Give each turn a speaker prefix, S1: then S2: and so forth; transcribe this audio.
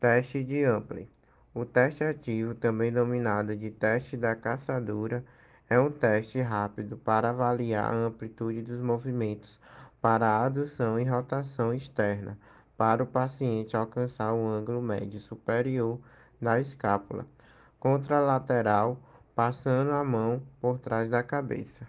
S1: Teste de Ampli. O teste ativo, também denominado de teste da caçadura, é um teste rápido para avaliar a amplitude dos movimentos para a adução e rotação externa para o paciente alcançar o ângulo médio superior da escápula contralateral, passando a mão por trás da cabeça.